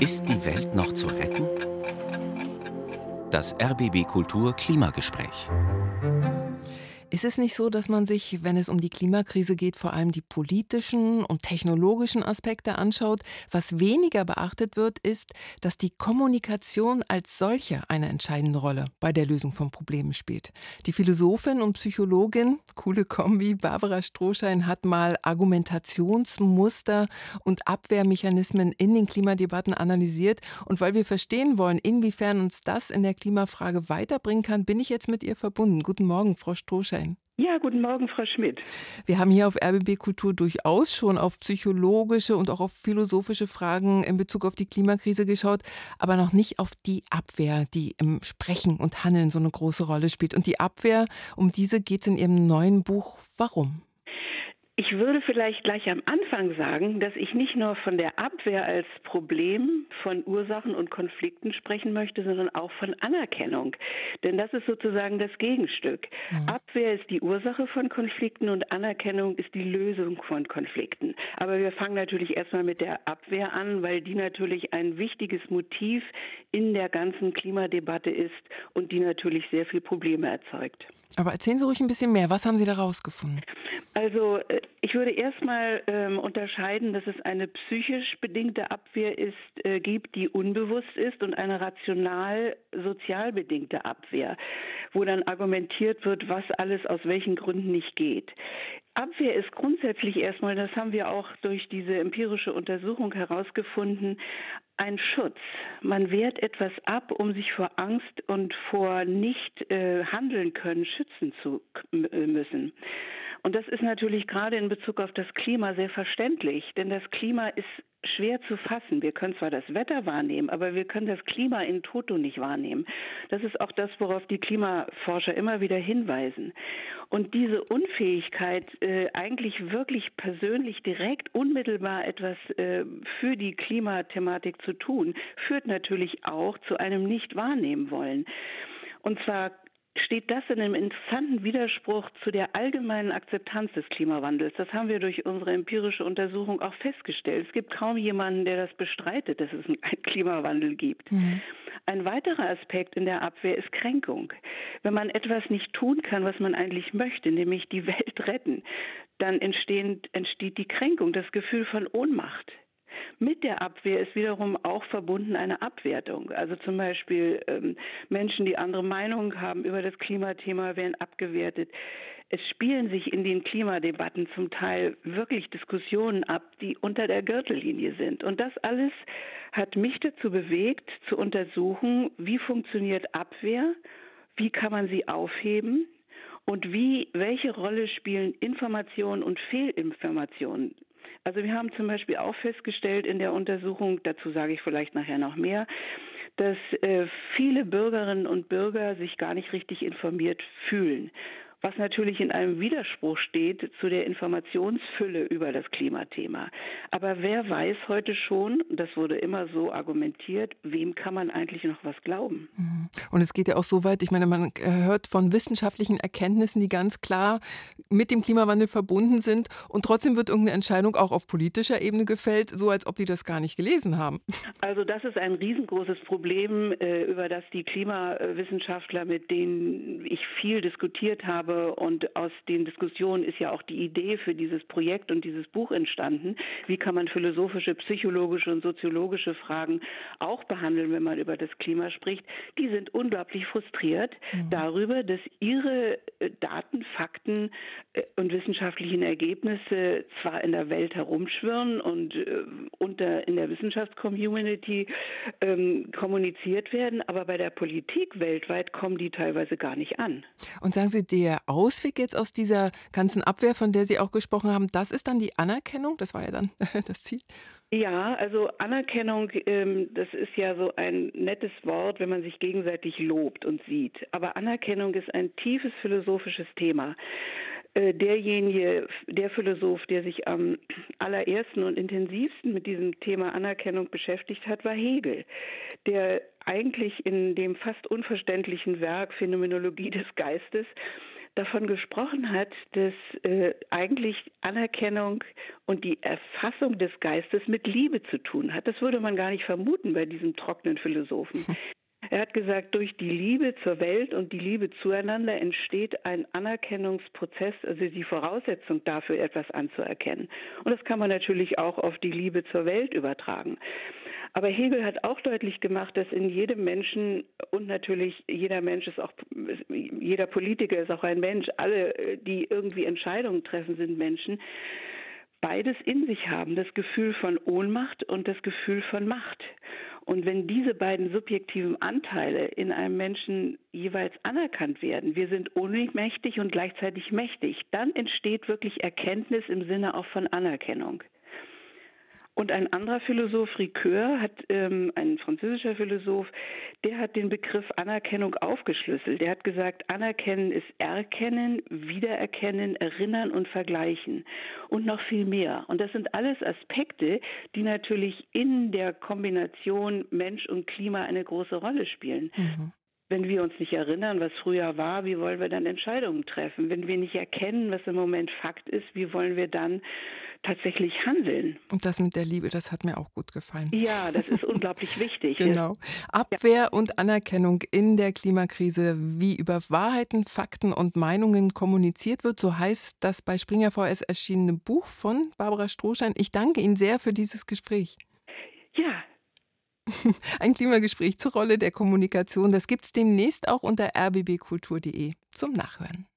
Ist die Welt noch zu retten? Das RBB Kultur Klimagespräch. Ist es nicht so, dass man sich, wenn es um die Klimakrise geht, vor allem die politischen und technologischen Aspekte anschaut? Was weniger beachtet wird, ist, dass die Kommunikation als solche eine entscheidende Rolle bei der Lösung von Problemen spielt. Die Philosophin und Psychologin, coole Kombi, Barbara Strohschein hat mal Argumentationsmuster und Abwehrmechanismen in den Klimadebatten analysiert. Und weil wir verstehen wollen, inwiefern uns das in der Klimafrage weiterbringen kann, bin ich jetzt mit ihr verbunden. Guten Morgen, Frau Strohschein sein. Ja, guten Morgen, Frau Schmidt. Wir haben hier auf RBB Kultur durchaus schon auf psychologische und auch auf philosophische Fragen in Bezug auf die Klimakrise geschaut, aber noch nicht auf die Abwehr, die im Sprechen und Handeln so eine große Rolle spielt. Und die Abwehr, um diese geht es in Ihrem neuen Buch. Warum? Ich würde vielleicht gleich am Anfang sagen, dass ich nicht nur von der Abwehr als Problem, von Ursachen und Konflikten sprechen möchte, sondern auch von Anerkennung. Denn das ist sozusagen das Gegenstück. Mhm. Abwehr ist die Ursache von Konflikten und Anerkennung ist die Lösung von Konflikten. Aber wir fangen natürlich erstmal mit der Abwehr an, weil die natürlich ein wichtiges Motiv in der ganzen Klimadebatte ist und die natürlich sehr viele Probleme erzeugt. Aber erzählen Sie ruhig ein bisschen mehr. Was haben Sie da rausgefunden? Also äh, ich würde erstmal ähm, unterscheiden, dass es eine psychisch bedingte Abwehr ist, äh, gibt, die unbewusst ist und eine rational sozial bedingte Abwehr, wo dann argumentiert wird, was alles aus welchen Gründen nicht geht. Abwehr ist grundsätzlich erstmal, das haben wir auch durch diese empirische Untersuchung herausgefunden, ein Schutz. Man wehrt etwas ab, um sich vor Angst und vor nicht äh, handeln können schützen zu äh, müssen. Und das ist natürlich gerade in Bezug auf das Klima sehr verständlich, denn das Klima ist schwer zu fassen. Wir können zwar das Wetter wahrnehmen, aber wir können das Klima in Toto nicht wahrnehmen. Das ist auch das, worauf die Klimaforscher immer wieder hinweisen. Und diese Unfähigkeit, äh, eigentlich wirklich persönlich direkt unmittelbar etwas äh, für die Klimathematik zu tun, führt natürlich auch zu einem Nicht-Wahrnehmen wollen. Und zwar steht das in einem interessanten Widerspruch zu der allgemeinen Akzeptanz des Klimawandels. Das haben wir durch unsere empirische Untersuchung auch festgestellt. Es gibt kaum jemanden, der das bestreitet, dass es einen Klimawandel gibt. Mhm. Ein weiterer Aspekt in der Abwehr ist Kränkung. Wenn man etwas nicht tun kann, was man eigentlich möchte, nämlich die Welt retten, dann entsteht, entsteht die Kränkung, das Gefühl von Ohnmacht. Mit der Abwehr ist wiederum auch verbunden eine Abwertung. Also zum Beispiel ähm, Menschen, die andere Meinungen haben über das Klimathema, werden abgewertet. Es spielen sich in den Klimadebatten zum Teil wirklich Diskussionen ab, die unter der Gürtellinie sind. Und das alles hat mich dazu bewegt, zu untersuchen, wie funktioniert Abwehr, wie kann man sie aufheben und wie, welche Rolle spielen Informationen und Fehlinformationen also wir haben zum Beispiel auch festgestellt in der Untersuchung, dazu sage ich vielleicht nachher noch mehr, dass äh, viele Bürgerinnen und Bürger sich gar nicht richtig informiert fühlen was natürlich in einem Widerspruch steht zu der Informationsfülle über das Klimathema. Aber wer weiß heute schon, das wurde immer so argumentiert, wem kann man eigentlich noch was glauben? Mhm. Und es geht ja auch so weit, ich meine, man hört von wissenschaftlichen Erkenntnissen, die ganz klar mit dem Klimawandel verbunden sind und trotzdem wird irgendeine Entscheidung auch auf politischer Ebene gefällt, so als ob die das gar nicht gelesen haben. Also das ist ein riesengroßes Problem, äh, über das die Klimawissenschaftler, mit denen ich viel diskutiert habe, habe. Und aus den Diskussionen ist ja auch die Idee für dieses Projekt und dieses Buch entstanden. Wie kann man philosophische, psychologische und soziologische Fragen auch behandeln, wenn man über das Klima spricht? Die sind unglaublich frustriert mhm. darüber, dass ihre äh, Daten, Fakten und wissenschaftlichen Ergebnisse zwar in der Welt herumschwirren und äh, unter in der Wissenschaftscommunity ähm, kommuniziert werden, aber bei der Politik weltweit kommen die teilweise gar nicht an. Und sagen Sie, der Ausweg jetzt aus dieser ganzen Abwehr, von der Sie auch gesprochen haben, das ist dann die Anerkennung? Das war ja dann das Ziel. Ja, also Anerkennung, ähm, das ist ja so ein nettes Wort, wenn man sich gegenseitig lobt und sieht. Aber Anerkennung ist ein tiefes philosophisches Thema. Äh, derjenige, der Philosoph, der sich am allerersten und intensivsten mit diesem Thema Anerkennung beschäftigt hat, war Hegel, der eigentlich in dem fast unverständlichen Werk Phänomenologie des Geistes davon gesprochen hat, dass äh, eigentlich Anerkennung und die Erfassung des Geistes mit Liebe zu tun hat. Das würde man gar nicht vermuten bei diesem trockenen Philosophen. Er hat gesagt, durch die Liebe zur Welt und die Liebe zueinander entsteht ein Anerkennungsprozess, also die Voraussetzung dafür, etwas anzuerkennen. Und das kann man natürlich auch auf die Liebe zur Welt übertragen. Aber Hegel hat auch deutlich gemacht, dass in jedem Menschen und natürlich jeder Mensch ist auch, jeder Politiker ist auch ein Mensch, alle, die irgendwie Entscheidungen treffen, sind Menschen, beides in sich haben, das Gefühl von Ohnmacht und das Gefühl von Macht. Und wenn diese beiden subjektiven Anteile in einem Menschen jeweils anerkannt werden, wir sind ohnmächtig und gleichzeitig mächtig, dann entsteht wirklich Erkenntnis im Sinne auch von Anerkennung. Und ein anderer Philosoph, Ricoeur, hat ähm, ein französischer Philosoph, der hat den Begriff Anerkennung aufgeschlüsselt. Der hat gesagt, Anerkennen ist Erkennen, Wiedererkennen, Erinnern und Vergleichen und noch viel mehr. Und das sind alles Aspekte, die natürlich in der Kombination Mensch und Klima eine große Rolle spielen. Mhm. Wenn wir uns nicht erinnern, was früher war, wie wollen wir dann Entscheidungen treffen? Wenn wir nicht erkennen, was im Moment Fakt ist, wie wollen wir dann tatsächlich handeln. Und das mit der Liebe, das hat mir auch gut gefallen. Ja, das ist unglaublich wichtig. Genau. Abwehr ja. und Anerkennung in der Klimakrise, wie über Wahrheiten, Fakten und Meinungen kommuniziert wird, so heißt das bei Springer VS erschienene Buch von Barbara Strohschein. Ich danke Ihnen sehr für dieses Gespräch. Ja, ein Klimagespräch zur Rolle der Kommunikation, das gibt es demnächst auch unter rbbkultur.de zum Nachhören.